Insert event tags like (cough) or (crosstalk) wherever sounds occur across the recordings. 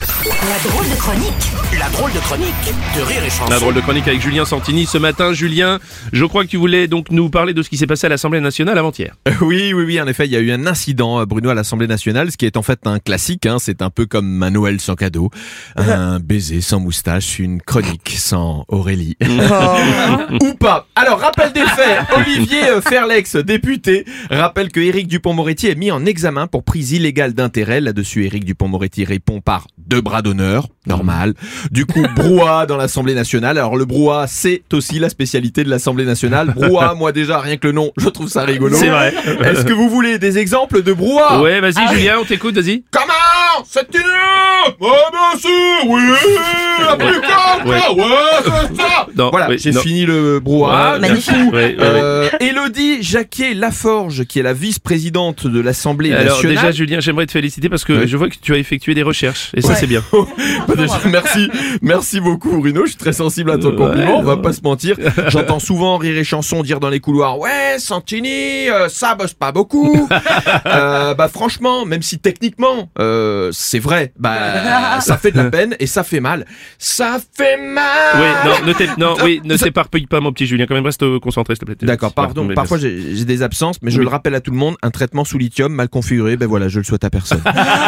La drôle de chronique La drôle de chronique de Rire et Chanson. La drôle de chronique avec Julien Santini ce matin. Julien, je crois que tu voulais donc nous parler de ce qui s'est passé à l'Assemblée nationale avant-hier. Oui, oui, oui, en effet, il y a eu un incident, euh, Bruno, à l'Assemblée nationale, ce qui est en fait un classique, hein, c'est un peu comme un Noël sans cadeau, un (laughs) baiser sans moustache, une chronique sans Aurélie. (laughs) Ou pas. Alors, rappel des faits, (laughs) Olivier euh, Ferlex, député, rappelle que Éric Dupont-Moretti est mis en examen pour prise illégale d'intérêt. Là-dessus, Éric Dupont-Moretti répond par deux bras d'honneur, normal. Du coup, (laughs) brouhaha dans l'Assemblée nationale. Alors, le brouhaha, c'est aussi la spécialité de l'Assemblée nationale. Brouhaha, (laughs) moi déjà, rien que le nom, je trouve ça rigolo. C'est vrai. Est-ce que vous voulez des exemples de brouhaha Ouais, vas-y Julien, on t'écoute, vas-y. Comment C'est une Ouais, bien sûr, oui La plus calme, Ouais. c'est ça Non, Voilà, oui, j'ai non. fini le brouhaha. Ouais, Du magnifique. coup, Ouais, ouais, ouais. euh, Élodie Jacquet Laforge, qui est la vice-présidente de l'Assemblée Alors nationale. déjà Julien, j'aimerais te féliciter parce que Ouais. je vois que tu as effectué des recherches et ça c'est bien. (laughs) Bah, déjà, merci, merci beaucoup Bruno, je suis très sensible à ton Ouais, compliment, on va pas se mentir. J'entends souvent Rire et Chanson dire dans les couloirs, ouais, Santini, euh, ça bosse pas beaucoup. Euh, bah franchement, même si techniquement, euh, c'est vrai, bah (laughs) ça fait de la peine et ça fait mal. Ça fait mal Oui, non, ne oui, ne t'éparpille pas mon petit Julien, quand même reste concentré s'il te plaît. D'accord, pardon. Parfois j'ai des absences, mais je Oui. le rappelle à tout le monde, un traitement sous lithium mal configuré, ben voilà, je le souhaite à personne.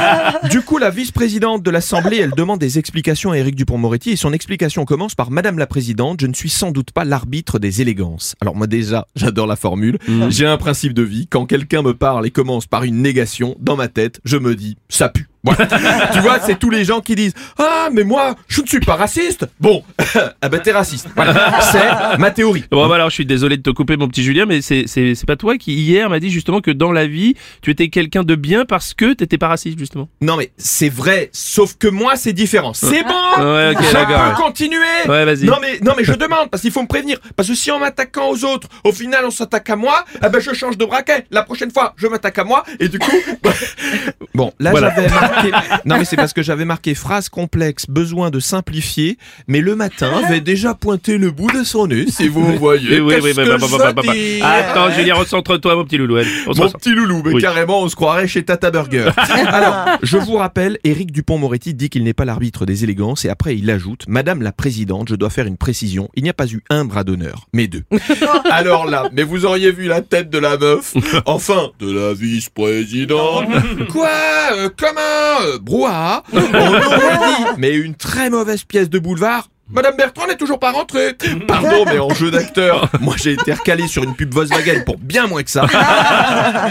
(laughs) du coup, la vice-présidente de l'Assemblée, elle demande des explications à Éric Dupont-Moretti et son explication commence par Madame la Présidente, je ne suis sans doute pas l'arbitre des élégances. Alors moi déjà, j'adore la formule. Mm. J'ai un principe de vie, quand quelqu'un me parle et commence par une négation, dans ma tête, je me dis, ça pue. (laughs) Tu vois, c'est tous les gens qui disent Ah, mais moi, je ne suis pas raciste. Bon, (laughs) ah ben t'es raciste. Voilà. C'est ma théorie. Bon bah alors je suis désolé de te couper mon petit Julien mais c'est c'est c'est pas toi qui hier m'a dit justement que dans la vie tu étais quelqu'un de bien parce que t'étais pas raciste justement. Non mais c'est vrai, sauf que moi c'est différent. C'est bon Ouais, ok, Je peux continuer Ouais, vas-y. Non mais non mais je demande parce qu'il faut me prévenir parce que si en m'attaquant aux autres, au final on s'attaque à moi, eh ben je change de braquet. La prochaine fois, je m'attaque à moi et du coup (laughs) Bon, là Voilà. j'avais marqué Non mais c'est parce que j'avais marqué phrase complexe, besoin de simplifier, mais le matin avait déjà pointé le bout de son nez si vous voyez. Eh oui, oui, Qu'est-ce bah, que bah, je bah, bah, bah, bah. Attends Julien recentre-toi mon petit loulou. Mon petit loulou, mais Oui. carrément, on se croirait chez Tata Burger. (laughs) Alors, je vous rappelle, Éric Dupont-Moretti dit qu'il n'est pas l'arbitre des élégances et après il ajoute, Madame la Présidente, je dois faire une précision, il n'y a pas eu un bras d'honneur, mais deux. (laughs) Alors là, mais vous auriez vu la tête de la meuf, enfin, de la vice-présidente. (laughs) Quoi euh, Comment euh, Brouhaha On aurait dit, mais une très mauvaise pièce de boulevard. Madame Bertrand n'est toujours pas rentrée. (laughs) Pardon, mais en jeu d'acteur, moi j'ai été recalé sur une pub Volkswagen pour bien moins que ça.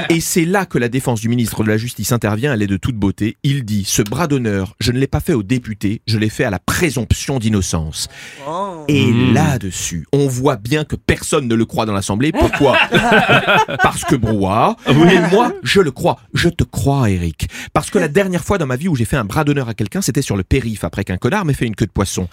(laughs) Et c'est là que la défense du ministre de la Justice intervient, elle est de toute beauté. Il dit, ce bras d'honneur, je ne l'ai pas fait aux députés, je l'ai fait à la présomption d'innocence. Et là-dessus, on voit bien que personne ne le croit dans l'Assemblée. Pourquoi (laughs) Parce que brouhaha. Et moi, je le crois. Je te crois, Eric. Parce que la dernière fois dans ma vie où j'ai fait un bras d'honneur à quelqu'un, c'était sur le périph' après qu'un connard m'ait fait une queue de poisson.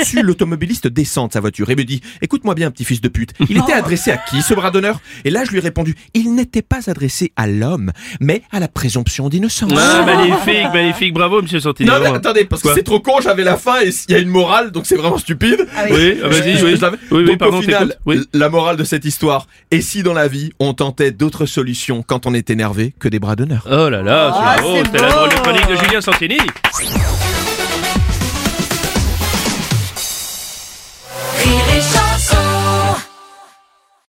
Là-dessus, l'automobiliste descend de sa voiture et me dit Écoute-moi bien, petit fils de pute. Il était adressé à qui ce bras d'honneur? Et là, je lui ai répondu Il n'était pas adressé à l'homme, mais à la présomption d'innocence. Ah, magnifique, magnifique, bravo monsieur Santini. Non mais attendez, parce que c'est trop con, j'avais la fin et il y a une morale, donc c'est vraiment stupide. Oui, ah, vas-y, Je- oui. je l'avais- Oui, oui, donc pardon, au final, la morale de cette histoire, et si dans la vie on tentait d'autres solutions quand on est énervé que des bras d'honneur? Oh là là, Ah, c'est c'était la drôle de chronique de Julien Santini.